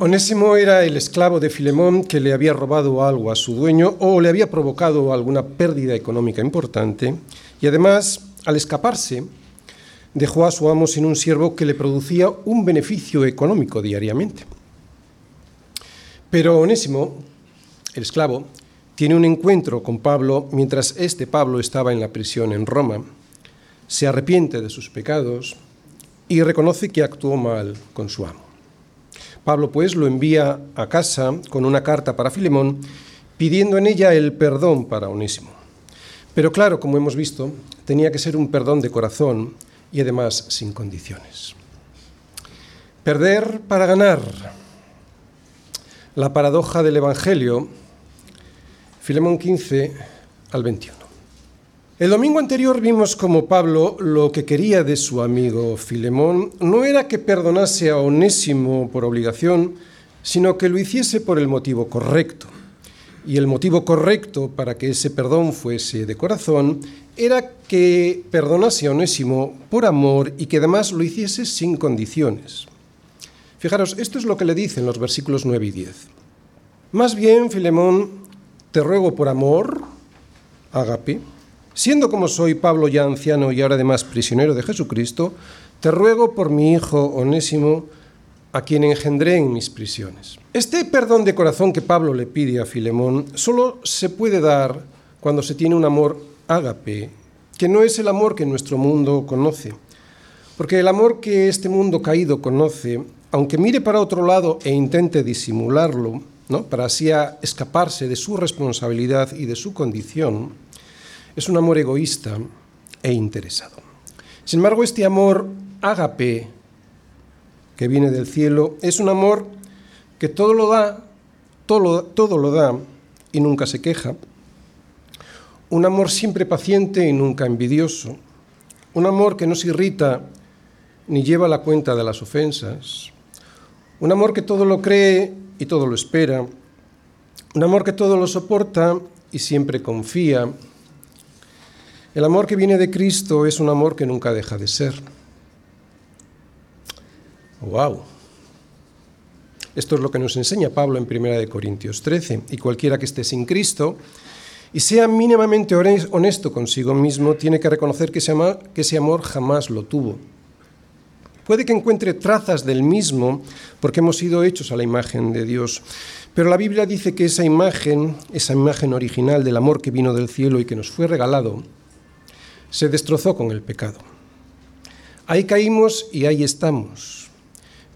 Onésimo era el esclavo de Filemón que le había robado algo a su dueño o le había provocado alguna pérdida económica importante y además, al escaparse, dejó a su amo sin un siervo que le producía un beneficio económico diariamente. Pero Onésimo, el esclavo, tiene un encuentro con Pablo mientras este Pablo estaba en la prisión en Roma, se arrepiente de sus pecados y reconoce que actuó mal con su amo. Pablo pues lo envía a casa con una carta para Filemón pidiendo en ella el perdón para Onésimo. Pero claro, como hemos visto, tenía que ser un perdón de corazón y además sin condiciones. Perder para ganar. La paradoja del Evangelio, Filemón 15 al 21. El domingo anterior vimos como Pablo lo que quería de su amigo Filemón no era que perdonase a Onésimo por obligación, sino que lo hiciese por el motivo correcto. Y el motivo correcto para que ese perdón fuese de corazón era que perdonase a Onésimo por amor y que además lo hiciese sin condiciones. Fijaros, esto es lo que le dicen los versículos 9 y 10. Más bien, Filemón, te ruego por amor, agape, siendo como soy Pablo ya anciano y ahora además prisionero de Jesucristo, te ruego por mi hijo Onésimo, a quien engendré en mis prisiones. Este perdón de corazón que Pablo le pide a Filemón solo se puede dar cuando se tiene un amor ágape, que no es el amor que nuestro mundo conoce. Porque el amor que este mundo caído conoce, aunque mire para otro lado e intente disimularlo, ¿no? para así escaparse de su responsabilidad y de su condición, es un amor egoísta e interesado. Sin embargo, este amor ágape que viene del cielo es un amor que todo lo da, todo todo lo da y nunca se queja, un amor siempre paciente y nunca envidioso, un amor que no se irrita ni lleva la cuenta de las ofensas, un amor que todo lo cree y todo lo espera, un amor que todo lo soporta y siempre confía. El amor que viene de Cristo es un amor que nunca deja de ser. ¡Wow! Esto es lo que nos enseña Pablo en 1 Corintios 13. Y cualquiera que esté sin Cristo y sea mínimamente honesto consigo mismo, tiene que reconocer que ese, que ese amor jamás lo tuvo. Puede que encuentre trazas del mismo porque hemos sido hechos a la imagen de Dios, pero la Biblia dice que esa imagen, esa imagen original del amor que vino del cielo y que nos fue regalado, se destrozó con el pecado. Ahí caímos y ahí estamos,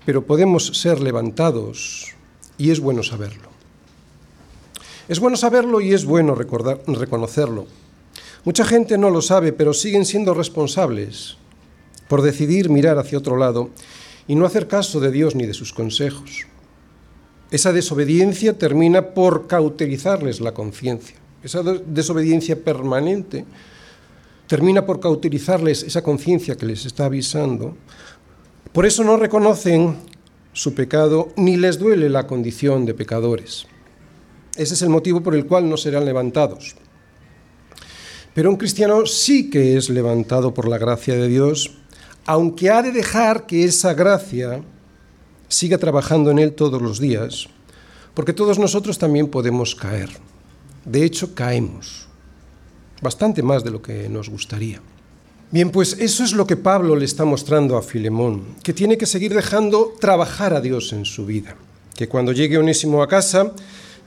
pero podemos ser levantados y es bueno saberlo. Es bueno saberlo y es bueno recordar, reconocerlo. Mucha gente no lo sabe, pero siguen siendo responsables por decidir mirar hacia otro lado y no hacer caso de Dios ni de sus consejos. Esa desobediencia termina por cauterizarles la conciencia. Esa desobediencia permanente termina por cauterizarles esa conciencia que les está avisando. Por eso no reconocen su pecado ni les duele la condición de pecadores. Ese es el motivo por el cual no serán levantados. Pero un cristiano sí que es levantado por la gracia de Dios, aunque ha de dejar que esa gracia siga trabajando en él todos los días, porque todos nosotros también podemos caer. De hecho, caemos bastante más de lo que nos gustaría. Bien, pues eso es lo que Pablo le está mostrando a Filemón, que tiene que seguir dejando trabajar a Dios en su vida, que cuando llegue Onésimo a casa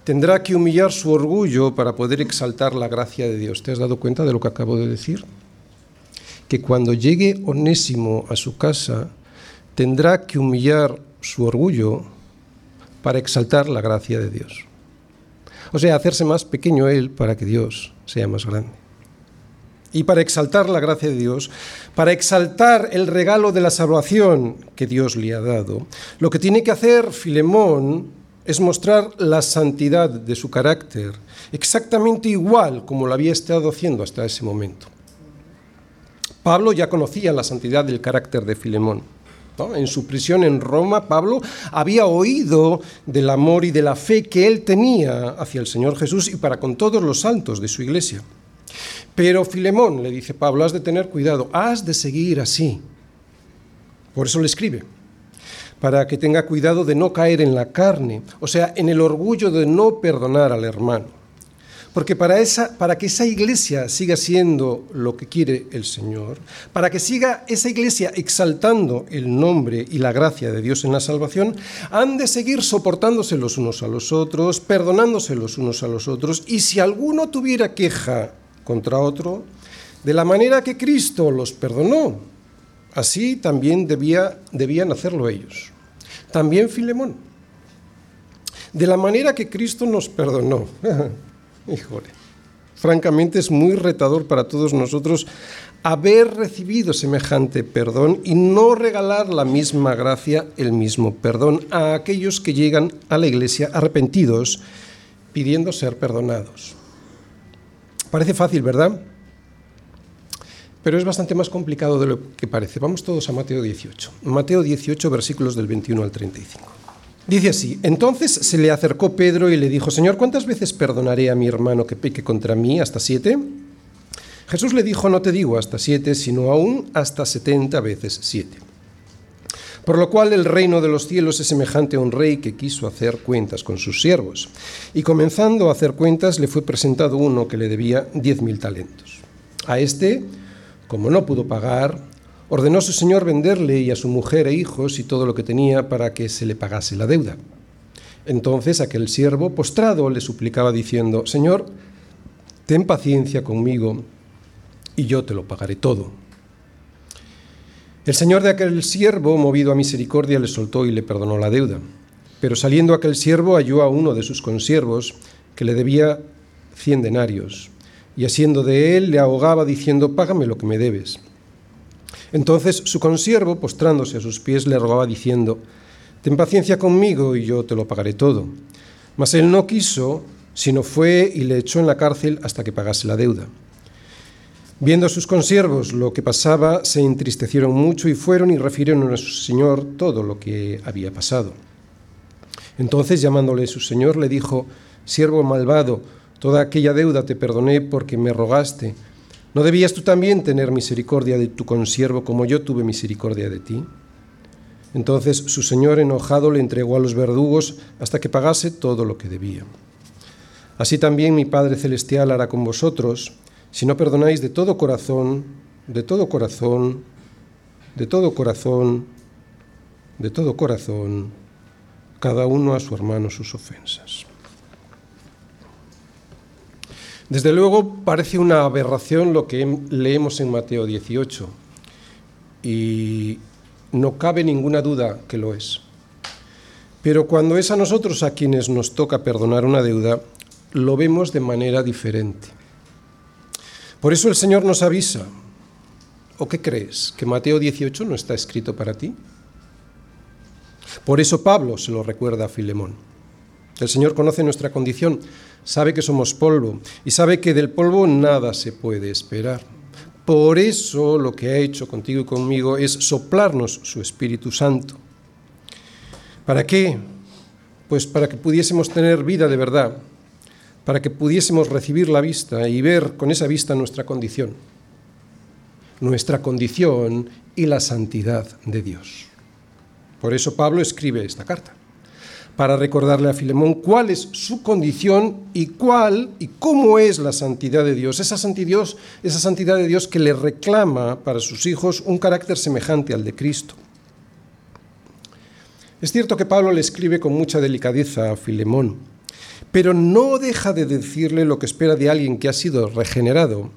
tendrá que humillar su orgullo para poder exaltar la gracia de Dios. ¿Te has dado cuenta de lo que acabo de decir? Que cuando llegue Onésimo a su casa, tendrá que humillar su orgullo para exaltar la gracia de Dios. O sea, hacerse más pequeño él para que Dios sea más grande. Y para exaltar la gracia de Dios, para exaltar el regalo de la salvación que Dios le ha dado, lo que tiene que hacer Filemón es mostrar la santidad de su carácter, exactamente igual como lo había estado haciendo hasta ese momento. Pablo ya conocía la santidad del carácter de Filemón. En su prisión en Roma, Pablo había oído del amor y de la fe que él tenía hacia el Señor Jesús y para con todos los santos de su iglesia. Pero Filemón, le dice Pablo, has de tener cuidado, has de seguir así. Por eso le escribe para que tenga cuidado de no caer en la carne, o sea, en el orgullo de no perdonar al hermano. Porque para, esa, para que esa iglesia siga siendo lo que quiere el Señor, para que siga esa iglesia exaltando el nombre y la gracia de Dios en la salvación, han de seguir soportándose los unos a los otros, perdonándose los unos a los otros, y si alguno tuviera queja contra otro, de la manera que Cristo los perdonó, así también debía, debían hacerlo ellos. También Filemón. De la manera que Cristo nos perdonó. Híjole, francamente es muy retador para todos nosotros haber recibido semejante perdón y no regalar la misma gracia, el mismo perdón a aquellos que llegan a la iglesia arrepentidos pidiendo ser perdonados. Parece fácil, ¿verdad? Pero es bastante más complicado de lo que parece. Vamos todos a Mateo 18. Mateo 18, versículos del 21 al 35. Dice así, entonces se le acercó Pedro y le dijo, Señor, ¿cuántas veces perdonaré a mi hermano que peque contra mí? ¿Hasta siete? Jesús le dijo, no te digo hasta siete, sino aún hasta setenta veces siete. Por lo cual el reino de los cielos es semejante a un rey que quiso hacer cuentas con sus siervos. Y comenzando a hacer cuentas, le fue presentado uno que le debía diez mil talentos. A este como no pudo pagar, ordenó su señor venderle y a su mujer e hijos y todo lo que tenía para que se le pagase la deuda. Entonces aquel siervo, postrado, le suplicaba diciendo, Señor, ten paciencia conmigo y yo te lo pagaré todo. El señor de aquel siervo, movido a misericordia, le soltó y le perdonó la deuda. Pero saliendo aquel siervo halló a uno de sus consiervos que le debía cien denarios y asiendo de él le ahogaba diciendo, págame lo que me debes. Entonces su consiervo, postrándose a sus pies, le rogaba diciendo, ten paciencia conmigo y yo te lo pagaré todo. Mas él no quiso, sino fue y le echó en la cárcel hasta que pagase la deuda. Viendo a sus consiervos lo que pasaba, se entristecieron mucho y fueron y refirieron a su señor todo lo que había pasado. Entonces, llamándole su señor, le dijo, siervo malvado, Toda aquella deuda te perdoné porque me rogaste. ¿No debías tú también tener misericordia de tu consiervo como yo tuve misericordia de ti? Entonces su señor enojado le entregó a los verdugos hasta que pagase todo lo que debía. Así también mi Padre Celestial hará con vosotros, si no perdonáis de todo corazón, de todo corazón, de todo corazón, de todo corazón, cada uno a su hermano sus ofensas. Desde luego parece una aberración lo que leemos en Mateo 18 y no cabe ninguna duda que lo es. Pero cuando es a nosotros a quienes nos toca perdonar una deuda, lo vemos de manera diferente. Por eso el Señor nos avisa. ¿O qué crees? ¿Que Mateo 18 no está escrito para ti? Por eso Pablo se lo recuerda a Filemón. El Señor conoce nuestra condición sabe que somos polvo y sabe que del polvo nada se puede esperar. Por eso lo que ha hecho contigo y conmigo es soplarnos su Espíritu Santo. ¿Para qué? Pues para que pudiésemos tener vida de verdad, para que pudiésemos recibir la vista y ver con esa vista nuestra condición, nuestra condición y la santidad de Dios. Por eso Pablo escribe esta carta para recordarle a Filemón cuál es su condición y cuál y cómo es la santidad de Dios, esa santidad, esa santidad de Dios que le reclama para sus hijos un carácter semejante al de Cristo. Es cierto que Pablo le escribe con mucha delicadeza a Filemón, pero no deja de decirle lo que espera de alguien que ha sido regenerado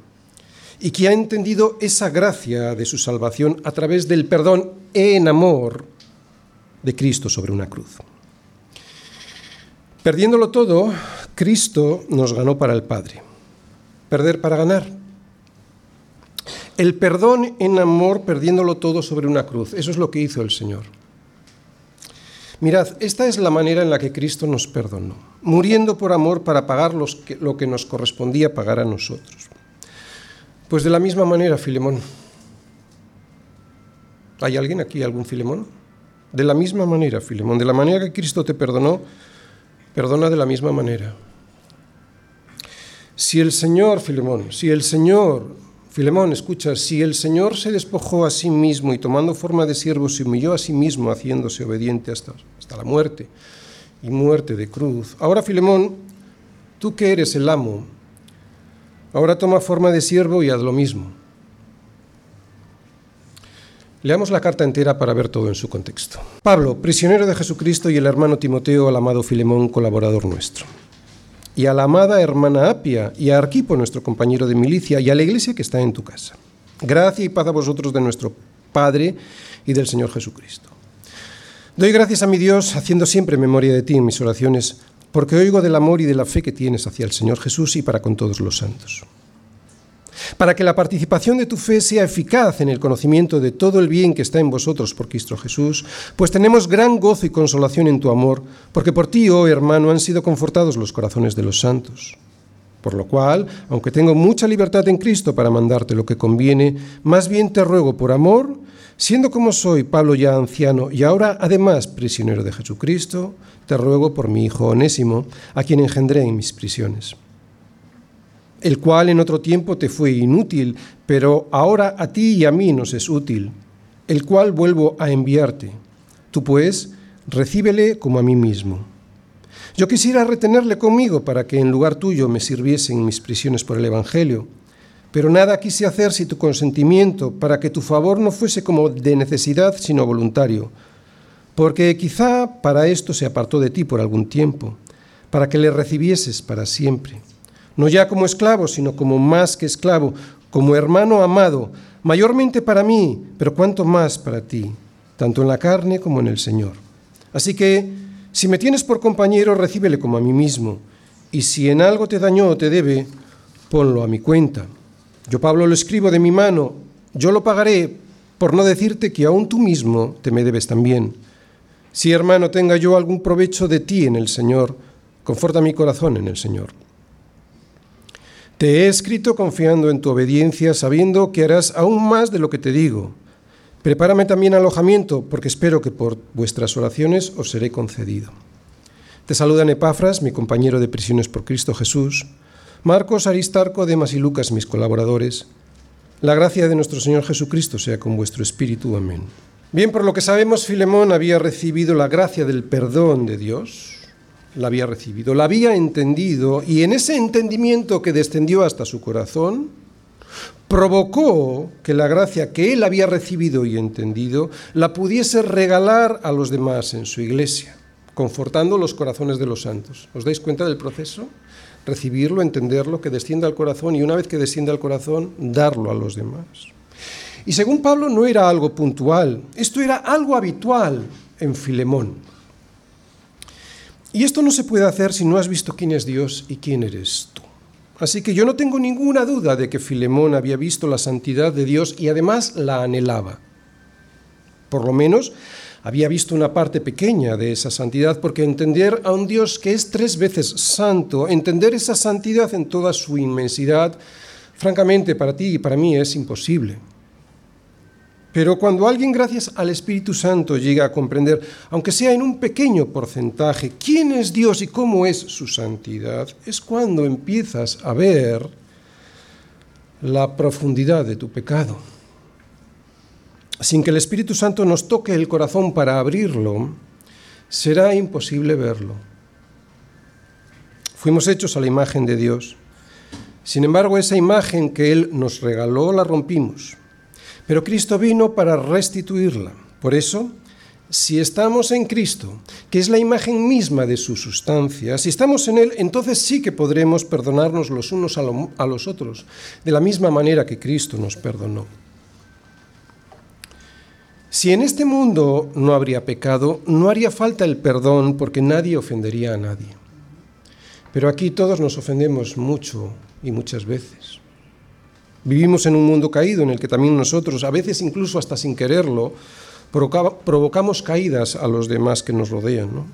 y que ha entendido esa gracia de su salvación a través del perdón en amor de Cristo sobre una cruz. Perdiéndolo todo, Cristo nos ganó para el Padre. Perder para ganar. El perdón en amor perdiéndolo todo sobre una cruz. Eso es lo que hizo el Señor. Mirad, esta es la manera en la que Cristo nos perdonó, muriendo por amor para pagar lo que nos correspondía pagar a nosotros. Pues de la misma manera, Filemón. ¿Hay alguien aquí, algún Filemón? De la misma manera, Filemón, de la manera que Cristo te perdonó, Perdona de la misma manera. Si el Señor, Filemón, si el Señor Filemón, escucha, si el Señor se despojó a sí mismo y tomando forma de siervo se humilló a sí mismo, haciéndose obediente hasta, hasta la muerte y muerte de cruz. Ahora, Filemón, tú que eres el amo, ahora toma forma de siervo y haz lo mismo. Leamos la carta entera para ver todo en su contexto. Pablo, prisionero de Jesucristo y el hermano Timoteo, al amado Filemón, colaborador nuestro. Y a la amada hermana Apia y a Arquipo, nuestro compañero de milicia, y a la iglesia que está en tu casa. Gracia y paz a vosotros de nuestro Padre y del Señor Jesucristo. Doy gracias a mi Dios, haciendo siempre memoria de ti en mis oraciones, porque oigo del amor y de la fe que tienes hacia el Señor Jesús y para con todos los santos para que la participación de tu fe sea eficaz en el conocimiento de todo el bien que está en vosotros por Cristo Jesús, pues tenemos gran gozo y consolación en tu amor, porque por ti, oh hermano, han sido confortados los corazones de los santos. Por lo cual, aunque tengo mucha libertad en Cristo para mandarte lo que conviene, más bien te ruego por amor, siendo como soy Pablo ya anciano y ahora además prisionero de Jesucristo, te ruego por mi hijo Onésimo, a quien engendré en mis prisiones el cual en otro tiempo te fue inútil, pero ahora a ti y a mí nos es útil, el cual vuelvo a enviarte. Tú pues, recíbele como a mí mismo. Yo quisiera retenerle conmigo para que en lugar tuyo me sirviese en mis prisiones por el Evangelio, pero nada quise hacer sin tu consentimiento, para que tu favor no fuese como de necesidad, sino voluntario, porque quizá para esto se apartó de ti por algún tiempo, para que le recibieses para siempre no ya como esclavo, sino como más que esclavo, como hermano amado, mayormente para mí, pero cuanto más para ti, tanto en la carne como en el Señor. Así que, si me tienes por compañero, recíbele como a mí mismo, y si en algo te dañó o te debe, ponlo a mi cuenta. Yo, Pablo, lo escribo de mi mano, yo lo pagaré, por no decirte que aún tú mismo te me debes también. Si, hermano, tenga yo algún provecho de ti en el Señor, conforta mi corazón en el Señor. Te he escrito confiando en tu obediencia, sabiendo que harás aún más de lo que te digo. Prepárame también alojamiento, porque espero que por vuestras oraciones os seré concedido. Te saludan Epafras, mi compañero de prisiones por Cristo Jesús, Marcos, Aristarco, Demas y Lucas, mis colaboradores. La gracia de nuestro Señor Jesucristo sea con vuestro espíritu. Amén. Bien, por lo que sabemos, Filemón había recibido la gracia del perdón de Dios, la había recibido, la había entendido y en ese entendimiento que descendió hasta su corazón, provocó que la gracia que él había recibido y entendido la pudiese regalar a los demás en su iglesia, confortando los corazones de los santos. ¿Os dais cuenta del proceso? Recibirlo, entenderlo, que descienda al corazón y una vez que descienda al corazón, darlo a los demás. Y según Pablo no era algo puntual, esto era algo habitual en Filemón. Y esto no se puede hacer si no has visto quién es Dios y quién eres tú. Así que yo no tengo ninguna duda de que Filemón había visto la santidad de Dios y además la anhelaba. Por lo menos había visto una parte pequeña de esa santidad, porque entender a un Dios que es tres veces santo, entender esa santidad en toda su inmensidad, francamente para ti y para mí es imposible. Pero cuando alguien, gracias al Espíritu Santo, llega a comprender, aunque sea en un pequeño porcentaje, quién es Dios y cómo es su santidad, es cuando empiezas a ver la profundidad de tu pecado. Sin que el Espíritu Santo nos toque el corazón para abrirlo, será imposible verlo. Fuimos hechos a la imagen de Dios. Sin embargo, esa imagen que Él nos regaló la rompimos pero Cristo vino para restituirla. Por eso, si estamos en Cristo, que es la imagen misma de su sustancia, si estamos en Él, entonces sí que podremos perdonarnos los unos a, los otros, de la misma manera que Cristo nos perdonó. Si en este mundo no habría pecado, no haría falta el perdón porque nadie ofendería a nadie. Pero aquí todos nos ofendemos mucho y muchas veces. Vivimos en un mundo caído en el que también nosotros, a veces incluso hasta sin quererlo, provocamos caídas a los demás que nos rodean.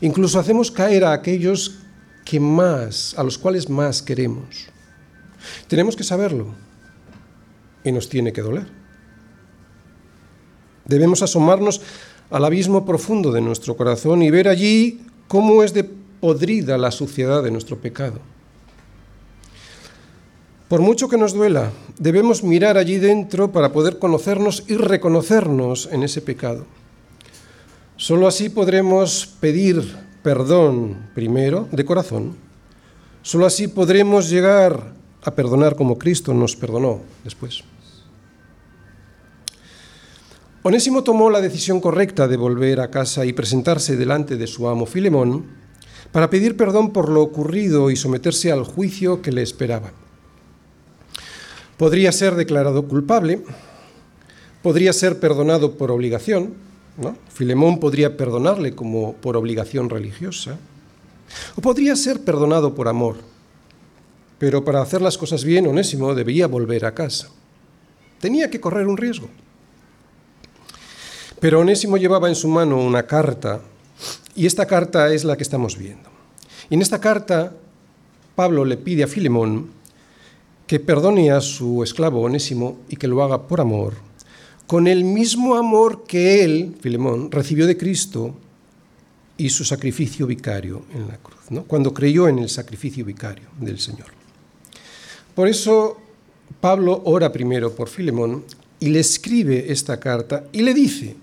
Incluso hacemos caer a aquellos que más, a los cuales más queremos. Tenemos que saberlo y nos tiene que doler. Debemos asomarnos al abismo profundo de nuestro corazón y ver allí cómo es de podrida la suciedad de nuestro pecado. Por mucho que nos duela, debemos mirar allí dentro para poder conocernos y reconocernos en ese pecado. Solo así podremos pedir perdón primero, de corazón. Solo así podremos llegar a perdonar como Cristo nos perdonó después. Onésimo tomó la decisión correcta de volver a casa y presentarse delante de su amo Filemón para pedir perdón por lo ocurrido y someterse al juicio que le esperaba. Podría ser declarado culpable, podría ser perdonado por obligación, ¿no? Filemón podría perdonarle como por obligación religiosa, o podría ser perdonado por amor. Pero para hacer las cosas bien, Onésimo debía volver a casa. Tenía que correr un riesgo. Pero Onésimo llevaba en su mano una carta, y esta carta es la que estamos viendo. Y en esta carta, Pablo le pide a Filemón que perdone a su esclavo Onésimo y que lo haga por amor, con el mismo amor que él, Filemón, recibió de Cristo y su sacrificio vicario en la cruz, ¿no? cuando creyó en el sacrificio vicario del Señor. Por eso Pablo ora primero por Filemón y le escribe esta carta y le dice,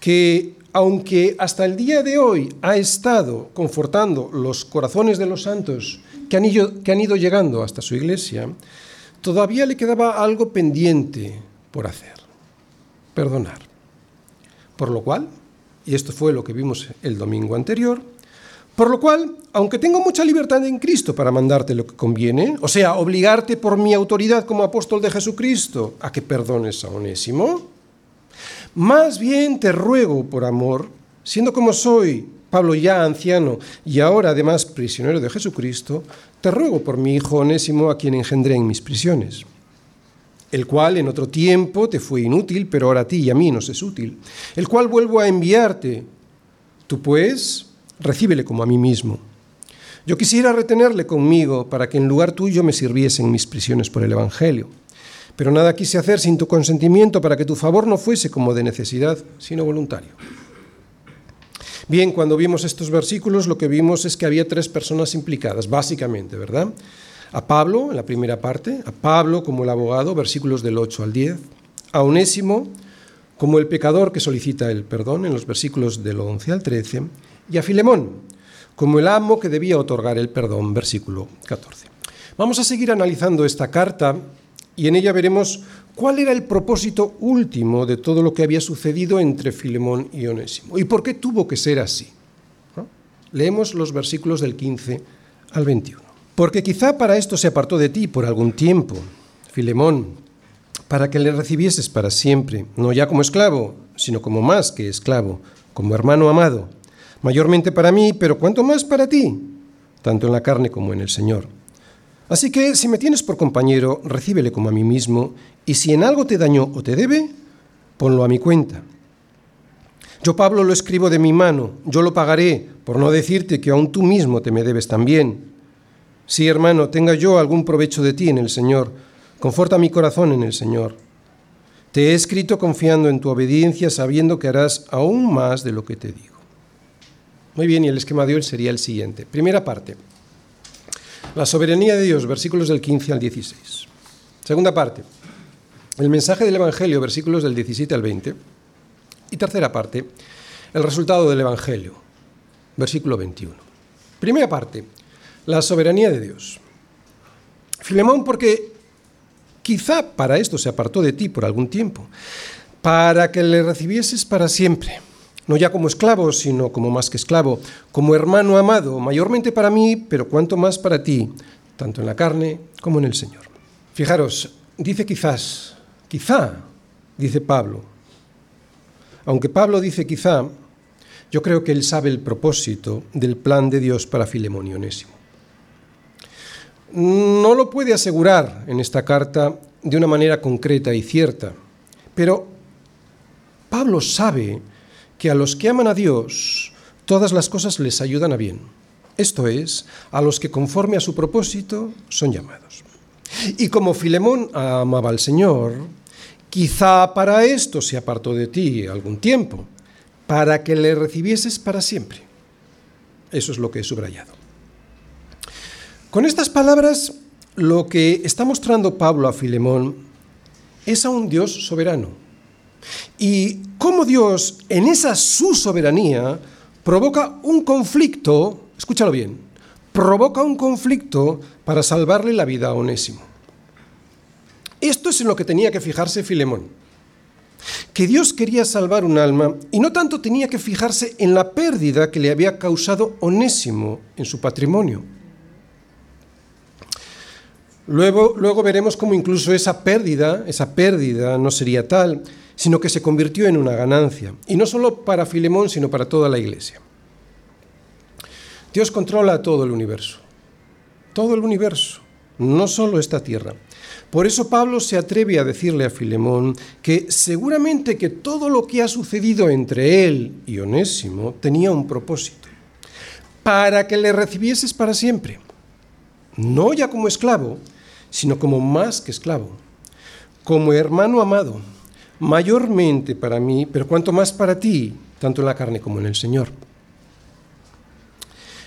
que aunque hasta el día de hoy ha estado confortando los corazones de los santos que han, ido, llegando hasta su iglesia, todavía le quedaba algo pendiente por hacer, perdonar. Por lo cual, y esto fue lo que vimos el domingo anterior, por lo cual, aunque tengo mucha libertad en Cristo para mandarte lo que conviene, o sea, obligarte por mi autoridad como apóstol de Jesucristo a que perdones a Onésimo, más bien te ruego por amor, siendo como soy, Pablo ya anciano y ahora además prisionero de Jesucristo, te ruego por mi hijo Onésimo a quien engendré en mis prisiones, el cual en otro tiempo te fue inútil, pero ahora a ti y a mí nos es útil, el cual vuelvo a enviarte. Tú pues, recíbele como a mí mismo. Yo quisiera retenerle conmigo para que en lugar tuyo me sirviese en mis prisiones por el Evangelio pero nada quise hacer sin tu consentimiento para que tu favor no fuese como de necesidad, sino voluntario. Bien, cuando vimos estos versículos lo que vimos es que había tres personas implicadas, básicamente, ¿verdad? A Pablo, en la primera parte, a Pablo como el abogado, versículos del 8 al 10, a Onésimo como el pecador que solicita el perdón, en los versículos del 11 al 13, y a Filemón como el amo que debía otorgar el perdón, versículo 14. Vamos a seguir analizando esta carta y en ella veremos cuál era el propósito último de todo lo que había sucedido entre Filemón y Onésimo y por qué tuvo que ser así. Leemos los versículos del 15 al 21. Porque quizá para esto se apartó de ti por algún tiempo, Filemón, para que le recibieses para siempre, no ya como esclavo, sino como más que esclavo, como hermano amado, mayormente para mí, pero cuanto más para ti, tanto en la carne como en el Señor Así que si me tienes por compañero, recíbele como a mí mismo, y si en algo te dañó o te debe, ponlo a mi cuenta. Yo, Pablo, lo escribo de mi mano, yo lo pagaré, por no decirte que aún tú mismo te me debes también. Si, hermano, tenga yo algún provecho de ti en el Señor, conforta mi corazón en el Señor. Te he escrito confiando en tu obediencia, sabiendo que harás aún más de lo que te digo. Muy bien, y el esquema de hoy sería el siguiente. Primera parte. La soberanía de Dios, versículos del 15 al 16. Segunda parte. El mensaje del Evangelio, versículos del 17 al 20. Y tercera parte. El resultado del Evangelio, versículo 21. Primera parte. La soberanía de Dios. Filemón, porque quizá para esto se apartó de ti por algún tiempo, para que le recibieses para siempre no ya como esclavo, sino como más que esclavo, como hermano amado, mayormente para mí, pero cuanto más para ti, tanto en la carne como en el Señor. Fijaros, dice quizás, quizá, dice Pablo. Aunque Pablo dice quizá, yo creo que él sabe el propósito del plan de Dios para Filemón y. No lo puede asegurar en esta carta de una manera concreta y cierta, pero Pablo sabe que a los que aman a Dios, todas las cosas les ayudan a bien. Esto es, a los que conforme a su propósito son llamados. Y como Filemón amaba al Señor, quizá para esto se apartó de ti algún tiempo, para que le recibieses para siempre. Eso es lo que he subrayado. Con estas palabras, lo que está mostrando Pablo a Filemón es a un Dios soberano. Y cómo Dios, en esa su soberanía, provoca un conflicto, escúchalo bien, provoca un conflicto para salvarle la vida a Onésimo. Esto es en lo que tenía que fijarse Filemón. Que Dios quería salvar un alma y no tanto tenía que fijarse en la pérdida que le había causado Onésimo en su patrimonio. Luego, luego veremos cómo incluso esa pérdida, esa pérdida no sería tal, sino que se convirtió en una ganancia, y no solo para Filemón, sino para toda la iglesia. Dios controla todo el universo, todo el universo, no solo esta tierra. Por eso Pablo se atreve a decirle a Filemón que seguramente que todo lo que ha sucedido entre él y Onésimo tenía un propósito, para que le recibieses para siempre, no ya como esclavo, sino como más que esclavo, como hermano amado, mayormente para mí, pero cuanto más para ti, tanto en la carne como en el Señor.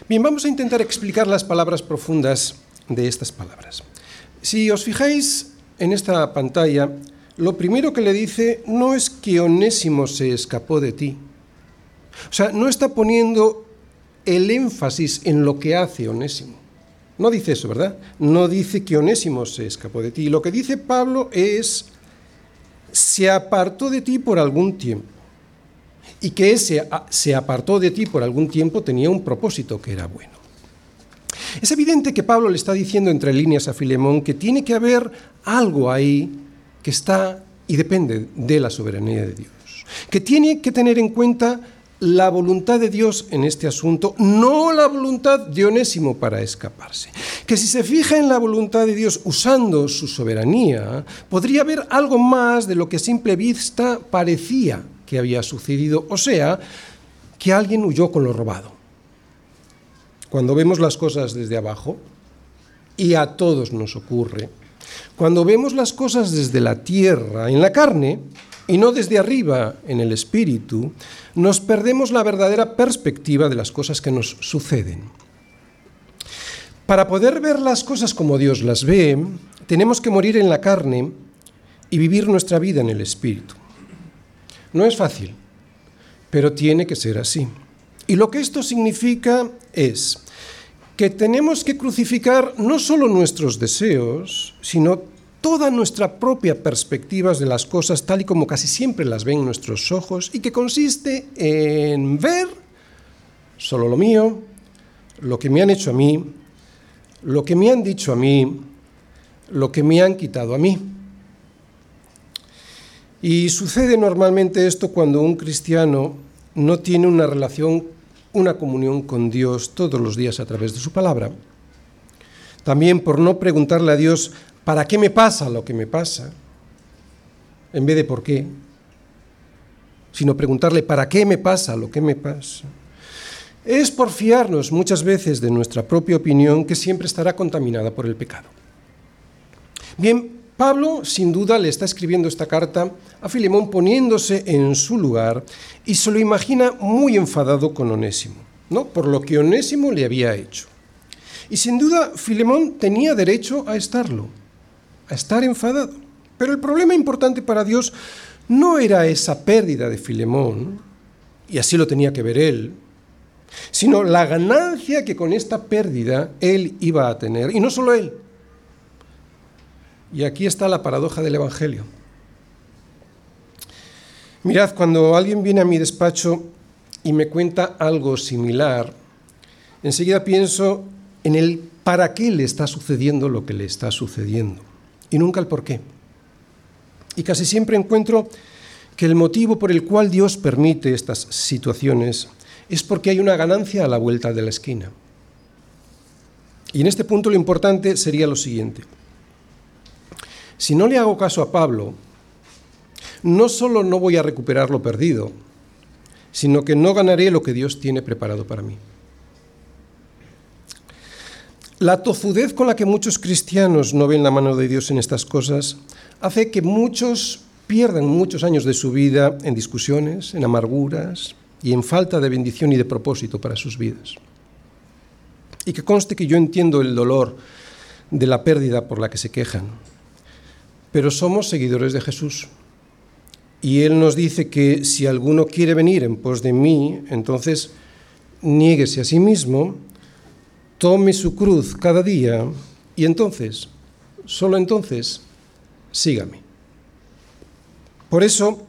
Bien, vamos a intentar explicar las palabras profundas de estas palabras. Si os fijáis en esta pantalla, lo primero que le dice no es que Onésimo se escapó de ti. O sea, no está poniendo el énfasis en lo que hace Onésimo. No dice eso, ¿verdad? No dice que Onésimo se escapó de ti. Lo que dice Pablo es, se apartó de ti por algún tiempo. Y que ese se apartó de ti por algún tiempo tenía un propósito que era bueno. Es evidente que Pablo le está diciendo entre líneas a Filemón que tiene que haber algo ahí que está y depende de la soberanía de Dios. Que tiene que tener en cuenta la voluntad de Dios en este asunto, no la voluntad de Onésimo para escaparse. Que si se fija en la voluntad de Dios usando su soberanía, podría haber algo más de lo que a simple vista parecía que había sucedido, o sea, que alguien huyó con lo robado. Cuando vemos las cosas desde abajo, y a todos nos ocurre, cuando vemos las cosas desde la tierra, en la carne, y no desde arriba, en el espíritu, nos perdemos la verdadera perspectiva de las cosas que nos suceden. Para poder ver las cosas como Dios las ve, tenemos que morir en la carne y vivir nuestra vida en el espíritu. No es fácil, pero tiene que ser así. Y lo que esto significa es que tenemos que crucificar no solo nuestros deseos, sino toda nuestra propia perspectiva de las cosas tal y como casi siempre las ven nuestros ojos y que consiste en ver solo lo mío, lo que me han hecho a mí, lo que me han dicho a mí, lo que me han quitado a mí. Y sucede normalmente esto cuando un cristiano no tiene una relación, una comunión con Dios todos los días a través de su palabra. También por no preguntarle a Dios ¿Para qué me pasa lo que me pasa? En vez de por qué. Sino preguntarle, ¿para qué me pasa lo que me pasa? Es por fiarnos muchas veces de nuestra propia opinión que siempre estará contaminada por el pecado. Bien, Pablo sin duda le está escribiendo esta carta a Filemón poniéndose en su lugar y se lo imagina muy enfadado con Onésimo, ¿no? Por lo que Onésimo le había hecho. Y sin duda Filemón tenía derecho a estarlo a estar enfadado. Pero el problema importante para Dios no era esa pérdida de Filemón, y así lo tenía que ver él, sino la ganancia que con esta pérdida él iba a tener, y no solo él. Y aquí está la paradoja del Evangelio. Mirad, cuando alguien viene a mi despacho y me cuenta algo similar, enseguida pienso en el para qué le está sucediendo lo que le está sucediendo y nunca el por qué. Y casi siempre encuentro que el motivo por el cual Dios permite estas situaciones es porque hay una ganancia a la vuelta de la esquina. Y en este punto lo importante sería lo siguiente. Si no le hago caso a Pablo, no solo no voy a recuperar lo perdido, sino que no ganaré lo que Dios tiene preparado para mí. La tozudez con la que muchos cristianos no ven la mano de Dios en estas cosas hace que muchos pierdan muchos años de su vida en discusiones, en amarguras y en falta de bendición y de propósito para sus vidas. Y que conste que yo entiendo el dolor de la pérdida por la que se quejan. Pero somos seguidores de Jesús. Y Él nos dice que si alguno quiere venir en pos de mí, entonces niéguese a sí mismo, tome su cruz cada día y entonces, solo entonces, sígame. Por eso,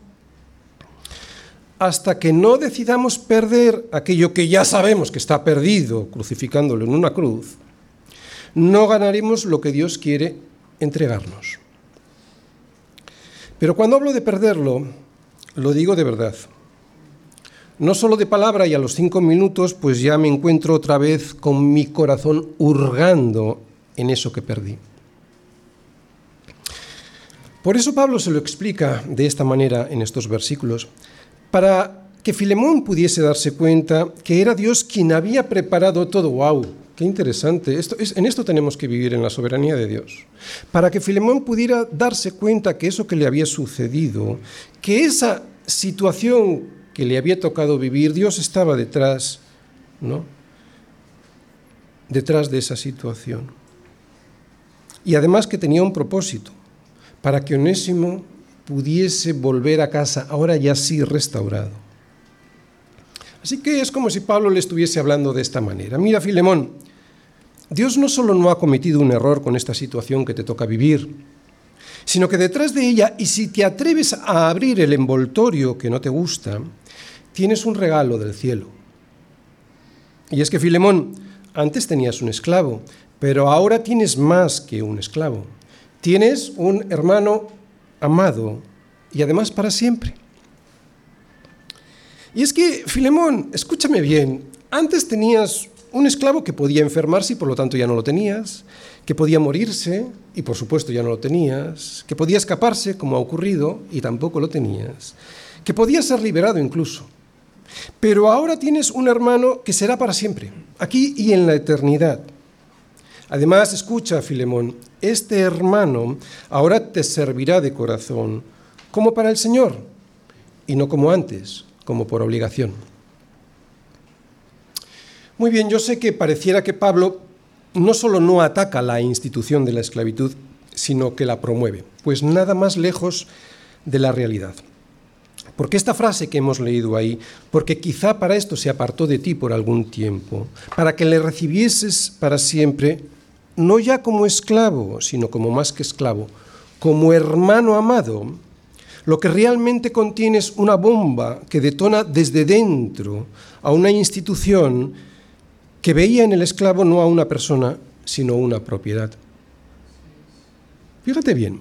hasta que no decidamos perder aquello que ya sabemos que está perdido crucificándolo en una cruz, no ganaremos lo que Dios quiere entregarnos. Pero cuando hablo de perderlo, lo digo de verdad. No solo de palabra y a los cinco minutos, pues ya me encuentro otra vez con mi corazón hurgando en eso que perdí. Por eso Pablo se lo explica de esta manera en estos versículos, para que Filemón pudiese darse cuenta que era Dios quien había preparado todo. ¡Wow! Qué interesante. Esto en esto tenemos que vivir en la soberanía de Dios. Para que Filemón pudiera darse cuenta que eso que le había sucedido, que esa situación que le había tocado vivir, Dios estaba detrás, ¿no? Detrás de esa situación. Y además que tenía un propósito, para que Onésimo pudiese volver a casa, ahora ya sí restaurado. Así que es como si Pablo le estuviese hablando de esta manera. Mira, Filemón, Dios no solo no ha cometido un error con esta situación que te toca vivir, sino que detrás de ella, y si te atreves a abrir el envoltorio que no te gusta, tienes un regalo del cielo. Y es que, Filemón, antes tenías un esclavo, pero ahora tienes más que un esclavo. Tienes un hermano amado y además para siempre. Y es que, Filemón, escúchame bien, antes tenías un esclavo que podía enfermarse y por lo tanto ya no lo tenías, que podía morirse y por supuesto ya no lo tenías, que podía escaparse como ha ocurrido y tampoco lo tenías, que podía ser liberado incluso. Pero ahora tienes un hermano que será para siempre, aquí y en la eternidad. Además, escucha, Filemón, este hermano ahora te servirá de corazón, como para el Señor, y no como antes, como por obligación. Muy bien, yo sé que pareciera que Pablo no solo no ataca la institución de la esclavitud, sino que la promueve, pues nada más lejos de la realidad. Porque esta frase que hemos leído ahí, porque quizá para esto se apartó de ti por algún tiempo, para que le recibieses para siempre, no ya como esclavo, sino como más que esclavo, como hermano amado, lo que realmente contiene es una bomba que detona desde dentro a una institución que veía en el esclavo no a una persona, sino una propiedad. Fíjate bien,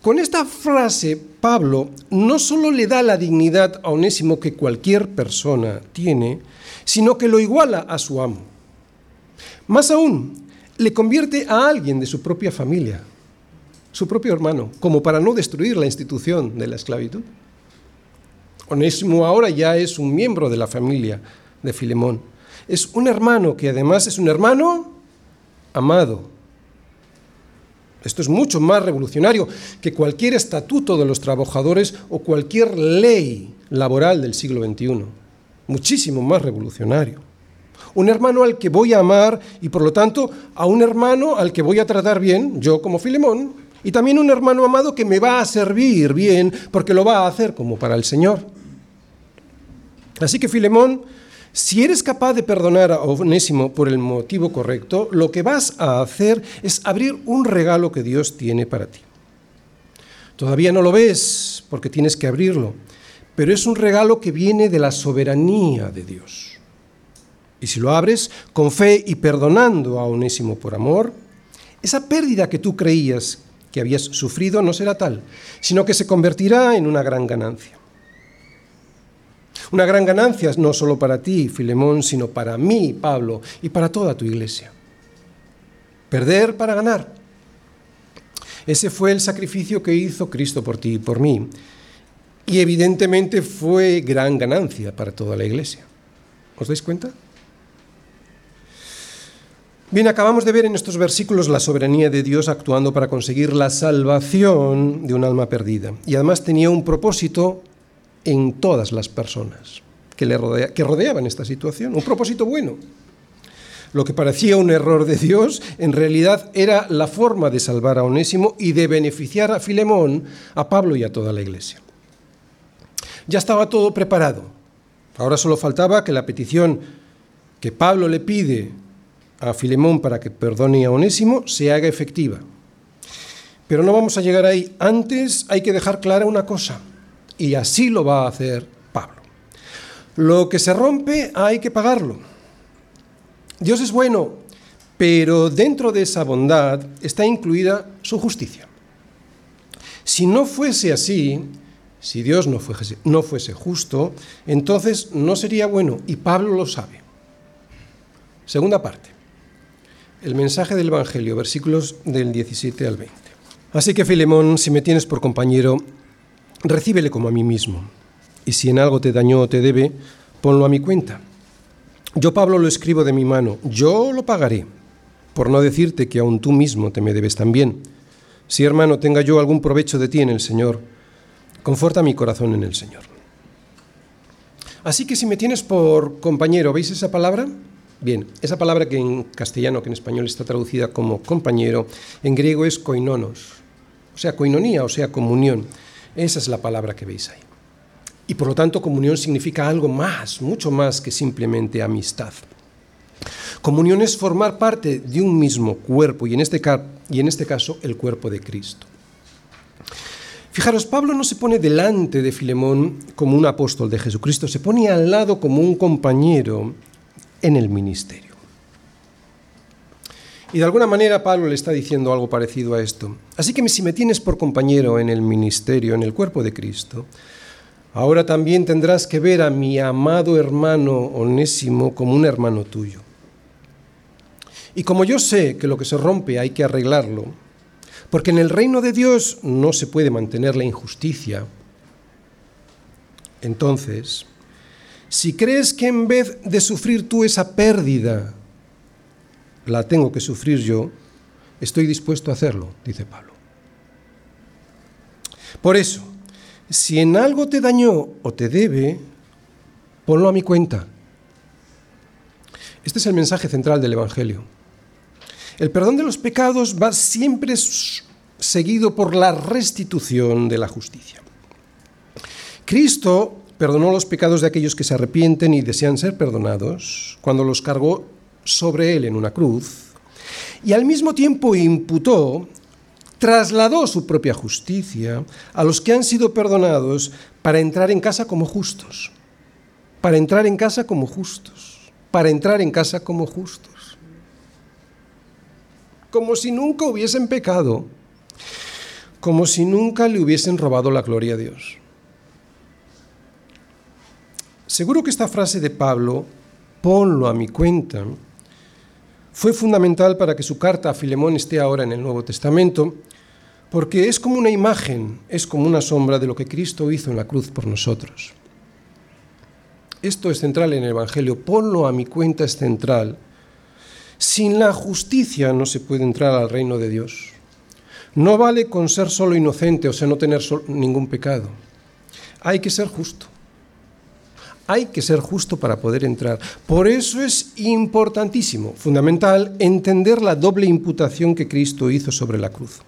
con esta frase, Pablo no solo le da la dignidad a Onésimo que cualquier persona tiene, sino que lo iguala a su amo. Más aún, le convierte a alguien de su propia familia, su propio hermano, como para no destruir la institución de la esclavitud. Onésimo ahora ya es un miembro de la familia de Filemón. Es un hermano que además es un hermano amado, esto es mucho más revolucionario que cualquier estatuto de los trabajadores o cualquier ley laboral del siglo XXI. Muchísimo más revolucionario. Un hermano al que voy a amar y por lo tanto a un hermano al que voy a tratar bien, yo como Filemón, y también un hermano amado que me va a servir bien porque lo va a hacer como para el Señor. Así que Filemón si eres capaz de perdonar a Onésimo por el motivo correcto, lo que vas a hacer es abrir un regalo que Dios tiene para ti. Todavía no lo ves porque tienes que abrirlo, pero es un regalo que viene de la soberanía de Dios. Y si lo abres con fe y perdonando a Onésimo por amor, esa pérdida que tú creías que habías sufrido no será tal, sino que se convertirá en una gran ganancia. Una gran ganancia no solo para ti, Filemón, sino para mí, Pablo, y para toda tu iglesia. Perder para ganar. Ese fue el sacrificio que hizo Cristo por ti y por mí. Y evidentemente fue gran ganancia para toda la iglesia. ¿Os dais cuenta? Bien, acabamos de ver en estos versículos la soberanía de Dios actuando para conseguir la salvación de un alma perdida. Y además tenía un propósito en todas las personas que, le que rodeaban esta situación, un propósito bueno. Lo que parecía un error de Dios, en realidad era la forma de salvar a Onésimo y de beneficiar a Filemón, a Pablo y a toda la iglesia. Ya estaba todo preparado. Ahora solo faltaba que la petición que Pablo le pide a Filemón para que perdone a Onésimo se haga efectiva. Pero no vamos a llegar ahí. Antes hay que dejar clara una cosa, y así lo va a hacer Pablo. Lo que se rompe hay que pagarlo. Dios es bueno, pero dentro de esa bondad está incluida su justicia. Si no fuese así, si Dios no fuese, no fuese justo, entonces no sería bueno, y Pablo lo sabe. Segunda parte, el mensaje del Evangelio, versículos del 17 al 20. Así que, Filemón, si me tienes por compañero, recíbele como a mí mismo, y si en algo te dañó o te debe, ponlo a mi cuenta. Yo, Pablo, lo escribo de mi mano, yo lo pagaré, por no decirte que aún tú mismo te me debes también. Si, hermano, tenga yo algún provecho de ti en el Señor, conforta mi corazón en el Señor. Así que si me tienes por compañero, ¿veis esa palabra? Bien, esa palabra que en castellano, que en español está traducida como compañero, en griego es koinonos, o sea, koinonía, o sea, comunión. Esa es la palabra que veis ahí. Y por lo tanto comunión significa algo más, mucho más que simplemente amistad. Comunión es formar parte de un mismo cuerpo y en este, y en este caso el cuerpo de Cristo. Fijaros, Pablo no se pone delante de Filemón como un apóstol de Jesucristo, se pone al lado como un compañero en el ministerio. Y de alguna manera Pablo le está diciendo algo parecido a esto. Así que si me tienes por compañero en el ministerio, en el cuerpo de Cristo, Ahora también tendrás que ver a mi amado hermano Onésimo como un hermano tuyo. Y como yo sé que lo que se rompe hay que arreglarlo, porque en el reino de Dios no se puede mantener la injusticia, entonces, si crees que en vez de sufrir tú esa pérdida, la tengo que sufrir yo, estoy dispuesto a hacerlo, dice Pablo. Por eso, si en algo te dañó o te debe, ponlo a mi cuenta. Este es el mensaje central del Evangelio. El perdón de los pecados va siempre seguido por la restitución de la justicia. Cristo perdonó los pecados de aquellos que se arrepienten y desean ser perdonados cuando los cargó sobre él en una cruz y al mismo tiempo imputó trasladó su propia justicia a los que han sido perdonados para entrar en casa como justos, para entrar en casa como justos, para entrar en casa como justos, como si nunca hubiesen pecado, como si nunca le hubiesen robado la gloria a Dios. Seguro que esta frase de Pablo, ponlo a mi cuenta, fue fundamental para que su carta a Filemón esté ahora en el Nuevo Testamento, porque es como una imagen, es como una sombra de lo que Cristo hizo en la cruz por nosotros. Esto es central en el Evangelio, ponlo a mi cuenta es central. Sin la justicia no se puede entrar al reino de Dios. No vale con ser solo inocente, o sea, no tener ningún pecado. Hay que ser justo. Hay que ser justo para poder entrar. Por eso es importantísimo, fundamental, entender la doble imputación que Cristo hizo sobre la cruz.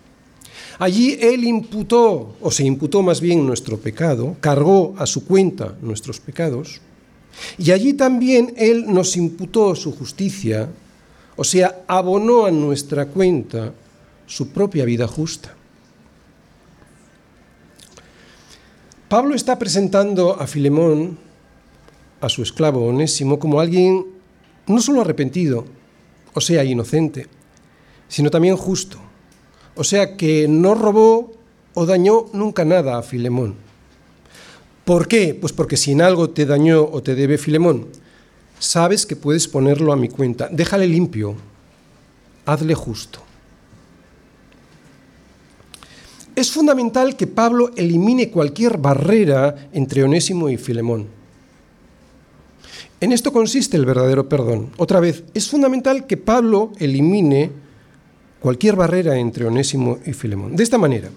Allí Él imputó, o se imputó más bien nuestro pecado, cargó a su cuenta nuestros pecados, y allí también Él nos imputó su justicia, o sea, abonó a nuestra cuenta su propia vida justa. Pablo está presentando a Filemón, a su esclavo Onésimo, como alguien no solo arrepentido, o sea, inocente, sino también justo o sea que no robó o dañó nunca nada a Filemón. ¿Por qué? Pues porque si en algo te dañó o te debe Filemón, sabes que puedes ponerlo a mi cuenta. Déjale limpio, hazle justo. Es fundamental que Pablo elimine cualquier barrera entre Onésimo y Filemón. En esto consiste el verdadero perdón. Otra vez, es fundamental que Pablo elimine cualquier barrera entre Onésimo y Filemón. De esta manera,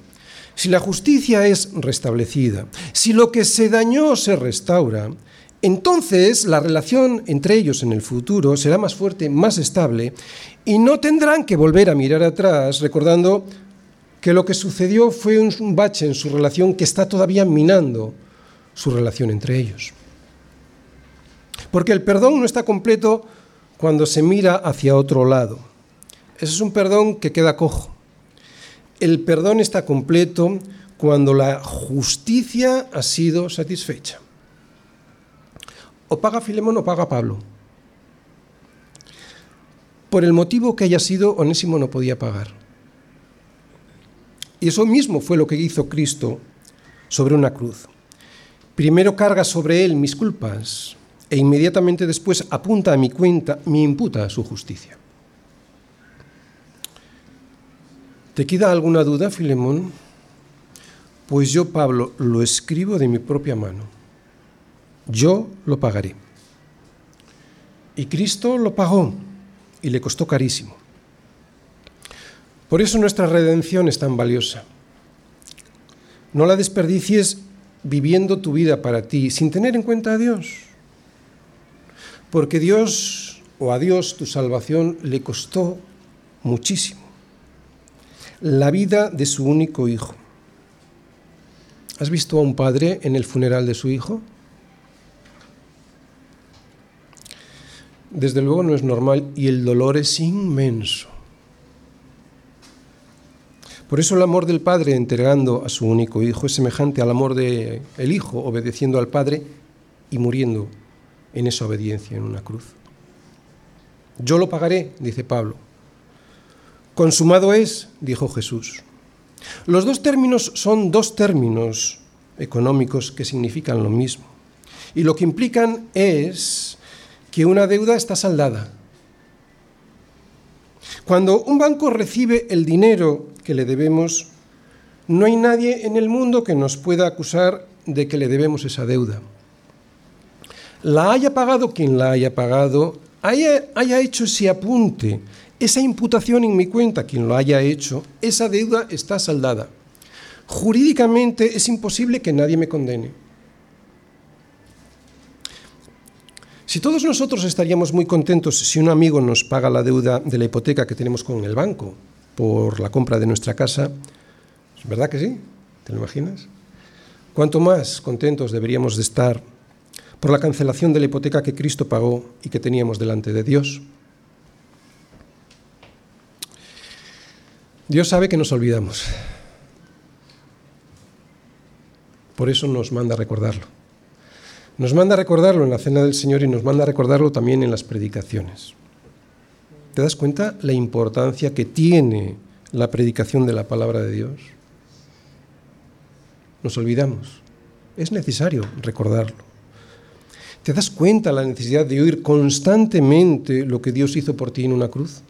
si la justicia es restablecida, si lo que se dañó se restaura, entonces la relación entre ellos en el futuro será más fuerte, más estable, y no tendrán que volver a mirar atrás recordando que lo que sucedió fue un bache en su relación que está todavía minando su relación entre ellos. Porque el perdón no está completo cuando se mira hacia otro lado. Ese es un perdón que queda cojo. El perdón está completo cuando la justicia ha sido satisfecha. O paga Filemón o paga Pablo. Por el motivo que haya sido, Onésimo no podía pagar. Y eso mismo fue lo que hizo Cristo sobre una cruz. Primero carga sobre él mis culpas e inmediatamente después apunta a mi cuenta, me imputa su justicia. ¿Te queda alguna duda, Filemón? Pues yo, Pablo, lo escribo de mi propia mano. Yo lo pagaré. Y Cristo lo pagó y le costó carísimo. Por eso nuestra redención es tan valiosa. No la desperdicies viviendo tu vida para ti sin tener en cuenta a Dios. Porque Dios o a Dios tu salvación le costó muchísimo. La vida de su único hijo. ¿Has visto a un padre en el funeral de su hijo? Desde luego no es normal y el dolor es inmenso. Por eso el amor del Padre entregando a su único Hijo es semejante al amor del el Hijo obedeciendo al Padre y muriendo en esa obediencia en una cruz. Yo lo pagaré, dice Pablo. Consumado es, dijo Jesús. Los dos términos son dos términos económicos que significan lo mismo. Y lo que implican es que una deuda está saldada. Cuando un banco recibe el dinero que le debemos, no hay nadie en el mundo que nos pueda acusar de que le debemos esa deuda. La haya pagado quien la haya pagado, haya, haya hecho ese apunte, esa imputación en mi cuenta, quien lo haya hecho, esa deuda está saldada. Jurídicamente es imposible que nadie me condene. Si todos nosotros estaríamos muy contentos si un amigo nos paga la deuda de la hipoteca que tenemos con el banco por la compra de nuestra casa, ¿es verdad que sí? ¿Te lo imaginas? ¿Cuánto más contentos deberíamos de estar por la cancelación de la hipoteca que Cristo pagó y que teníamos delante de Dios? Dios sabe que nos olvidamos. Por eso nos manda recordarlo. Nos manda a recordarlo en la cena del Señor y nos manda a recordarlo también en las predicaciones. ¿Te das cuenta la importancia que tiene la predicación de la palabra de Dios? Nos olvidamos. Es necesario recordarlo. ¿Te das cuenta la necesidad de oír constantemente lo que Dios hizo por ti en una cruz?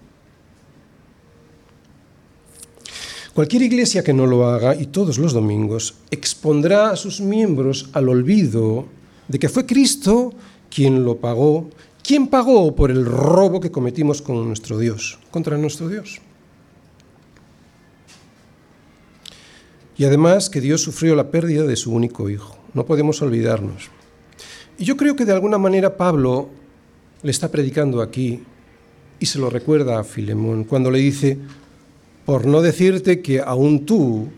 Cualquier iglesia que no lo haga, y todos los domingos, expondrá a sus miembros al olvido de que fue Cristo quien lo pagó. ¿Quién pagó por el robo que cometimos con nuestro Dios, contra nuestro Dios? Y además que Dios sufrió la pérdida de su único hijo. No podemos olvidarnos. Y yo creo que de alguna manera Pablo le está predicando aquí y se lo recuerda a Filemón cuando le dice, por no decirte que aún tú,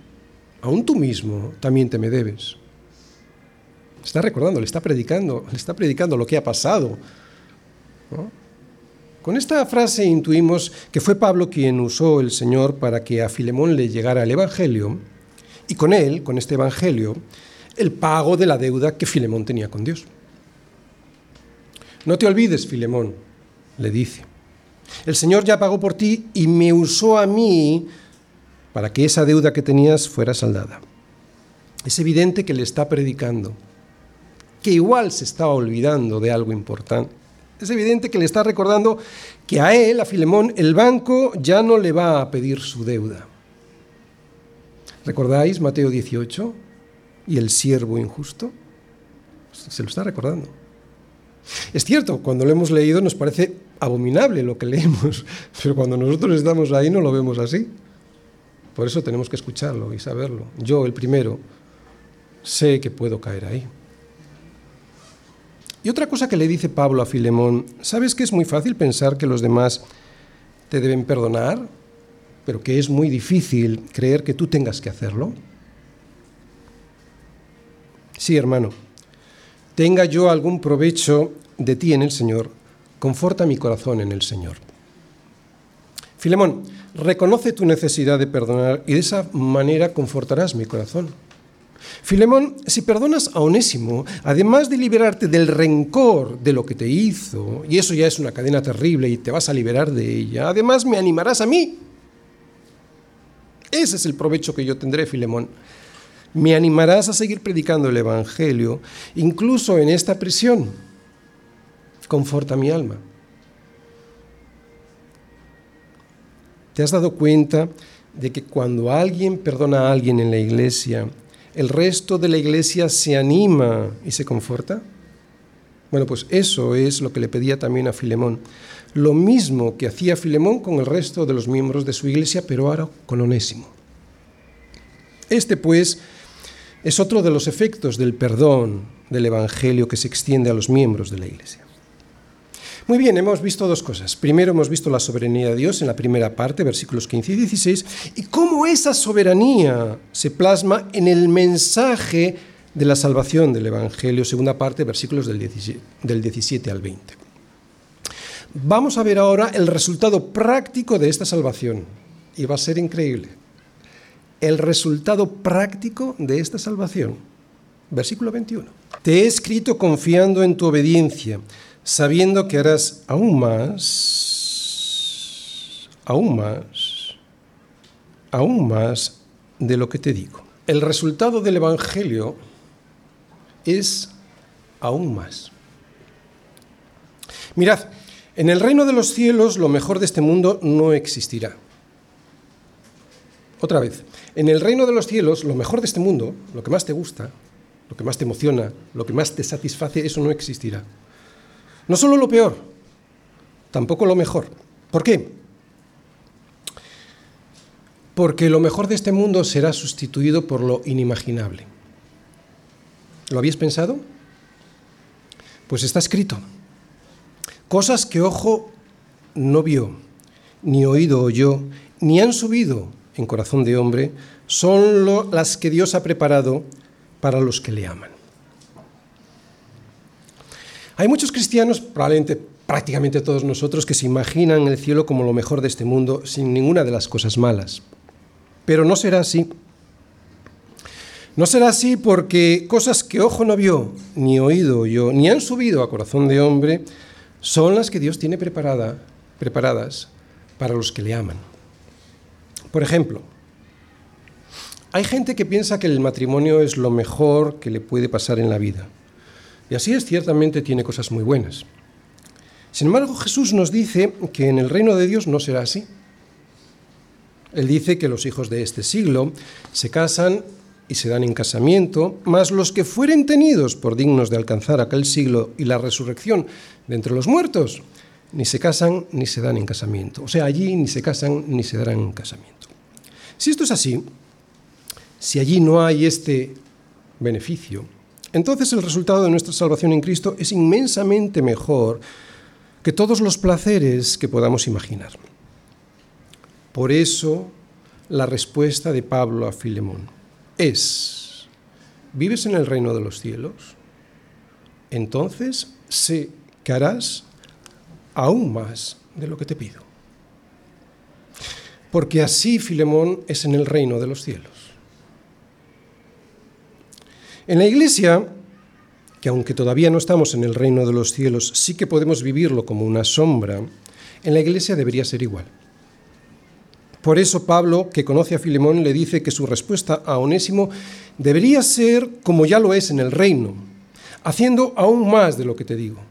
aún tú mismo, también te me debes. Está recordando, le está predicando, le está predicando lo que ha pasado. Con esta frase intuimos que fue Pablo quien usó el Señor para que a Filemón le llegara el Evangelio y con él, con este Evangelio, el pago de la deuda que Filemón tenía con Dios. No te olvides, Filemón, le dice. El Señor ya pagó por ti y me usó a mí para que esa deuda que tenías fuera saldada. Es evidente que le está predicando que igual se estaba olvidando de algo importante. Es evidente que le está recordando que a él, a Filemón, el banco ya no le va a pedir su deuda. ¿Recordáis Mateo 18 y el siervo injusto? Se lo está recordando. Es cierto, cuando lo hemos leído nos parece abominable lo que leemos, pero cuando nosotros estamos ahí no lo vemos así. Por eso tenemos que escucharlo y saberlo. Yo, el primero, sé que puedo caer ahí. Y otra cosa que le dice Pablo a Filemón, ¿sabes que es muy fácil pensar que los demás te deben perdonar, pero que es muy difícil creer que tú tengas que hacerlo? Sí, hermano, tenga yo algún provecho de ti en el Señor, conforta mi corazón en el Señor. Filemón, reconoce tu necesidad de perdonar y de esa manera confortarás mi corazón. Filemón, si perdonas a Onésimo, además de liberarte del rencor de lo que te hizo, y eso ya es una cadena terrible y te vas a liberar de ella, además me animarás a mí. Ese es el provecho que yo tendré, Filemón. Me animarás a seguir predicando el Evangelio, incluso en esta prisión. Conforta mi alma. ¿Te has dado cuenta de que cuando alguien perdona a alguien en la iglesia, el resto de la iglesia se anima y se conforta? Bueno, pues eso es lo que le pedía también a Filemón. Lo mismo que hacía Filemón con el resto de los miembros de su iglesia, pero ahora con Onésimo. Este, pues, es otro de los efectos del perdón del Evangelio que se extiende a los miembros de la iglesia. Muy bien, hemos visto dos cosas. Primero hemos visto la soberanía de Dios en la primera parte, versículos 15 y 16, y cómo esa soberanía se plasma en el mensaje de la salvación del Evangelio, segunda parte, versículos del 17, al 20. Vamos a ver ahora el resultado práctico de esta salvación, y va a ser increíble. El resultado práctico de esta salvación. Versículo 21. Te he escrito confiando en tu obediencia sabiendo que harás aún más, aún más, aún más de lo que te digo. El resultado del Evangelio es aún más. Mirad, en el reino de los cielos lo mejor de este mundo no existirá. Otra vez, en el reino de los cielos lo mejor de este mundo, lo que más te gusta, lo que más te emociona, lo que más te satisface, eso no existirá. No solo lo peor, tampoco lo mejor. ¿Por qué? Porque lo mejor de este mundo será sustituido por lo inimaginable. ¿Lo habéis pensado? Pues está escrito. Cosas que ojo no vio, ni oído oyó, ni han subido en corazón de hombre, son las que Dios ha preparado para los que le aman. Hay muchos cristianos, probablemente prácticamente todos nosotros, que se imaginan el cielo como lo mejor de este mundo sin ninguna de las cosas malas. Pero no será así. No será así porque cosas que ojo no vio, ni oído yo, ni han subido a corazón de hombre, son las que Dios tiene preparada, preparadas para los que le aman. Por ejemplo, hay gente que piensa que el matrimonio es lo mejor que le puede pasar en la vida. Y así es, ciertamente tiene cosas muy buenas. Sin embargo, Jesús nos dice que en el reino de Dios no será así. Él dice que los hijos de este siglo se casan y se dan en casamiento, mas los que fueren tenidos por dignos de alcanzar aquel siglo y la resurrección de entre los muertos, ni se casan ni se dan en casamiento. O sea, allí ni se casan ni se darán en casamiento. Si esto es así, si allí no hay este beneficio, entonces el resultado de nuestra salvación en Cristo es inmensamente mejor que todos los placeres que podamos imaginar. Por eso la respuesta de Pablo a Filemón es, ¿vives en el reino de los cielos? Entonces sé que harás aún más de lo que te pido. Porque así Filemón es en el reino de los cielos. En la Iglesia, que aunque todavía no estamos en el reino de los cielos, sí que podemos vivirlo como una sombra, en la Iglesia debería ser igual. Por eso Pablo, que conoce a Filemón, le dice que su respuesta a Onésimo debería ser como ya lo es en el reino, haciendo aún más de lo que te digo.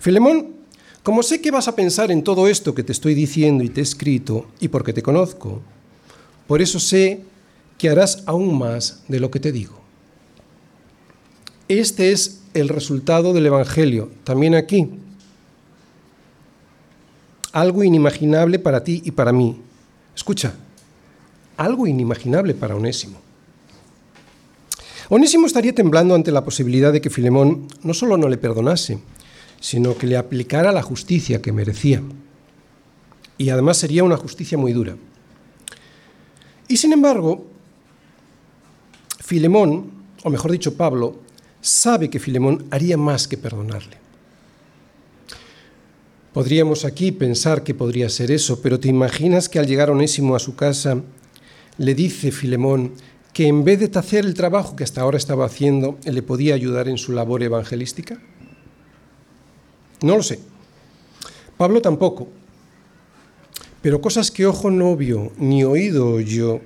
Filemón, como sé que vas a pensar en todo esto que te estoy diciendo y te he escrito, y porque te conozco, por eso sé que harás aún más de lo que te digo. Este es el resultado del Evangelio, también aquí. Algo inimaginable para ti y para mí. Escucha, algo inimaginable para Onésimo. Onésimo estaría temblando ante la posibilidad de que Filemón no solo no le perdonase, sino que le aplicara la justicia que merecía. Y además sería una justicia muy dura. Y sin embargo, Filemón, o mejor dicho Pablo, sabe que Filemón haría más que perdonarle. Podríamos aquí pensar que podría ser eso, pero ¿te imaginas que al llegar Onésimo a su casa le dice Filemón que en vez de hacer el trabajo que hasta ahora estaba haciendo, le podía ayudar en su labor evangelística? No lo sé. Pablo tampoco. Pero cosas que ojo no vio, ni oído oyó,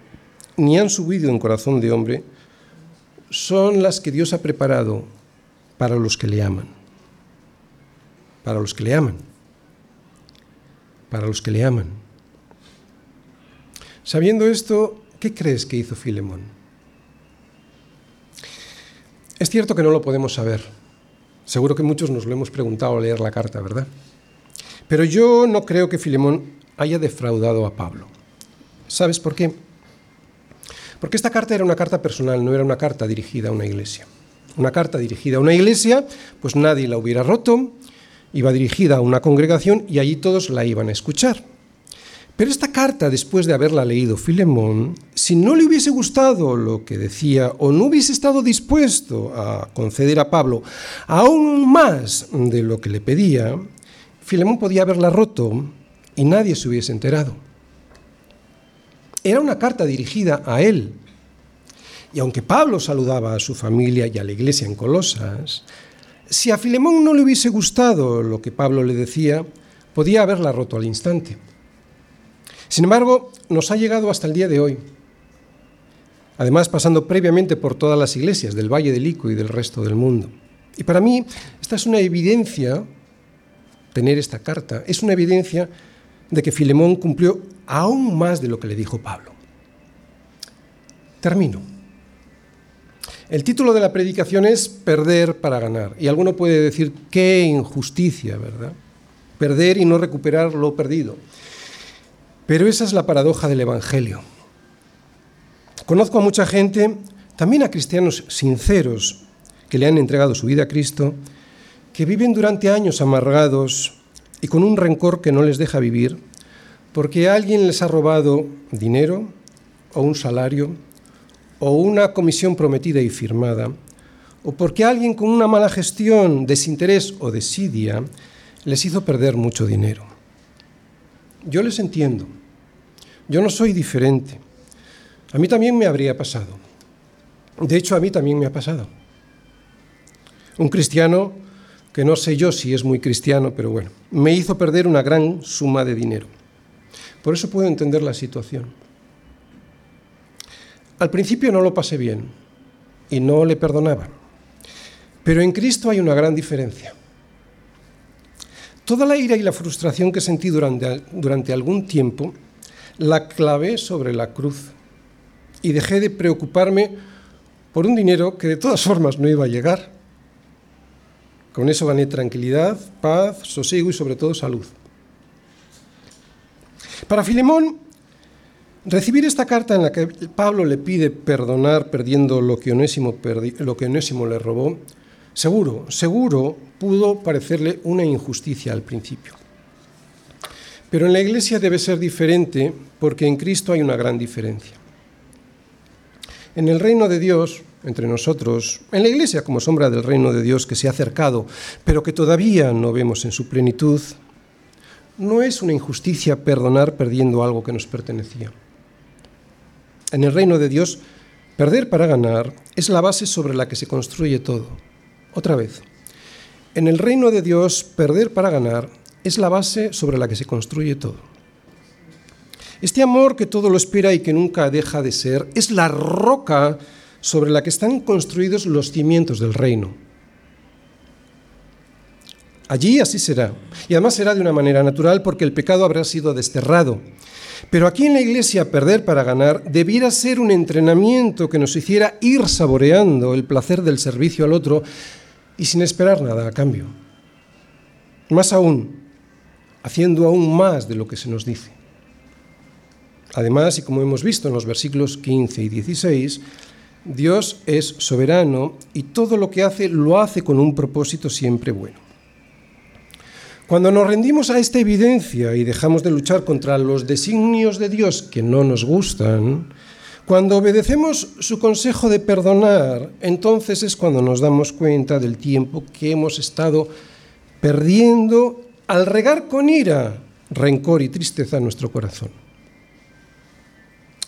ni han subido en corazón de hombre, son las que Dios ha preparado para los que le aman. Para los que le aman. Para los que le aman. Sabiendo esto, ¿qué crees que hizo Filemón? Es cierto que no lo podemos saber. Seguro que muchos nos lo hemos preguntado al leer la carta, ¿verdad? Pero yo no creo que Filemón haya defraudado a Pablo. ¿Sabes por qué? Porque esta carta era una carta personal, no era una carta dirigida a una iglesia. Una carta dirigida a una iglesia, pues nadie la hubiera roto, iba dirigida a una congregación y allí todos la iban a escuchar. Pero esta carta, después de haberla leído Filemón, si no le hubiese gustado lo que decía o no hubiese estado dispuesto a conceder a Pablo aún más de lo que le pedía, Filemón podía haberla roto y nadie se hubiese enterado. Era una carta dirigida a él. Y aunque Pablo saludaba a su familia y a la iglesia en Colosas, si a Filemón no le hubiese gustado lo que Pablo le decía, podía haberla roto al instante. Sin embargo, nos ha llegado hasta el día de hoy. Además, pasando previamente por todas las iglesias del Valle del Ico y del resto del mundo. Y para mí, esta es una evidencia, tener esta carta, es una evidencia de que Filemón cumplió aún más de lo que le dijo Pablo. Termino. El título de la predicación es Perder para ganar. Y alguno puede decir, qué injusticia, ¿verdad? Perder y no recuperar lo perdido. Pero esa es la paradoja del Evangelio. Conozco a mucha gente, también a cristianos sinceros, que le han entregado su vida a Cristo, que viven durante años amargados y con un rencor que no les deja vivir, porque alguien les ha robado dinero o un salario o una comisión prometida y firmada, o porque alguien con una mala gestión, desinterés o desidia les hizo perder mucho dinero. Yo les entiendo. Yo no soy diferente. A mí también me habría pasado. De hecho, a mí también me ha pasado. Un cristiano que no sé yo si es muy cristiano, pero bueno, me hizo perder una gran suma de dinero. Por eso puedo entender la situación. Al principio no lo pasé bien y no le perdonaba. Pero en Cristo hay una gran diferencia. Toda la ira y la frustración que sentí durante, durante algún tiempo la clavé sobre la cruz y dejé de preocuparme por un dinero que de todas formas no iba a llegar con eso gané tranquilidad, paz, sosiego y sobre todo salud. Para Filemón, recibir esta carta en la que Pablo le pide perdonar perdiendo lo que Onésimo, le robó, seguro, seguro pudo parecerle una injusticia al principio. Pero en la iglesia debe ser diferente porque en Cristo hay una gran diferencia. En el reino de Dios, entre nosotros, en la Iglesia como sombra del reino de Dios que se ha acercado, pero que todavía no vemos en su plenitud, no es una injusticia perdonar perdiendo algo que nos pertenecía. En el reino de Dios, perder para ganar es la base sobre la que se construye todo. Otra vez, en el reino de Dios, perder para ganar es la base sobre la que se construye todo. Este amor que todo lo espera y que nunca deja de ser es la roca sobre la que están construidos los cimientos del reino. Allí así será. Y además será de una manera natural porque el pecado habrá sido desterrado. Pero aquí en la iglesia perder para ganar debiera ser un entrenamiento que nos hiciera ir saboreando el placer del servicio al otro y sin esperar nada a cambio. Más aún, haciendo aún más de lo que se nos dice. Además, y como hemos visto en los versículos 15 y 16, Dios es soberano y todo lo que hace lo hace con un propósito siempre bueno. Cuando nos rendimos a esta evidencia y dejamos de luchar contra los designios de Dios que no nos gustan, cuando obedecemos su consejo de perdonar, entonces es cuando nos damos cuenta del tiempo que hemos estado perdiendo al regar con ira, rencor y tristeza nuestro corazón.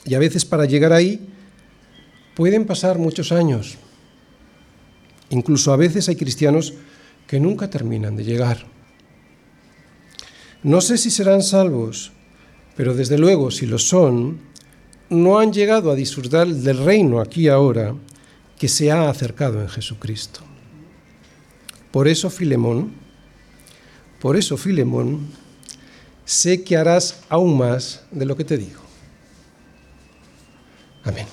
Y a veces para llegar ahí pueden pasar muchos años. Incluso a veces hay cristianos que nunca terminan de llegar. No sé si serán salvos, pero desde luego si lo son, no han llegado a disfrutar del reino aquí ahora que se ha acercado en Jesucristo. Por eso, Filemón, por eso, Filemón, sé que harás aún más de lo que te digo. Amén.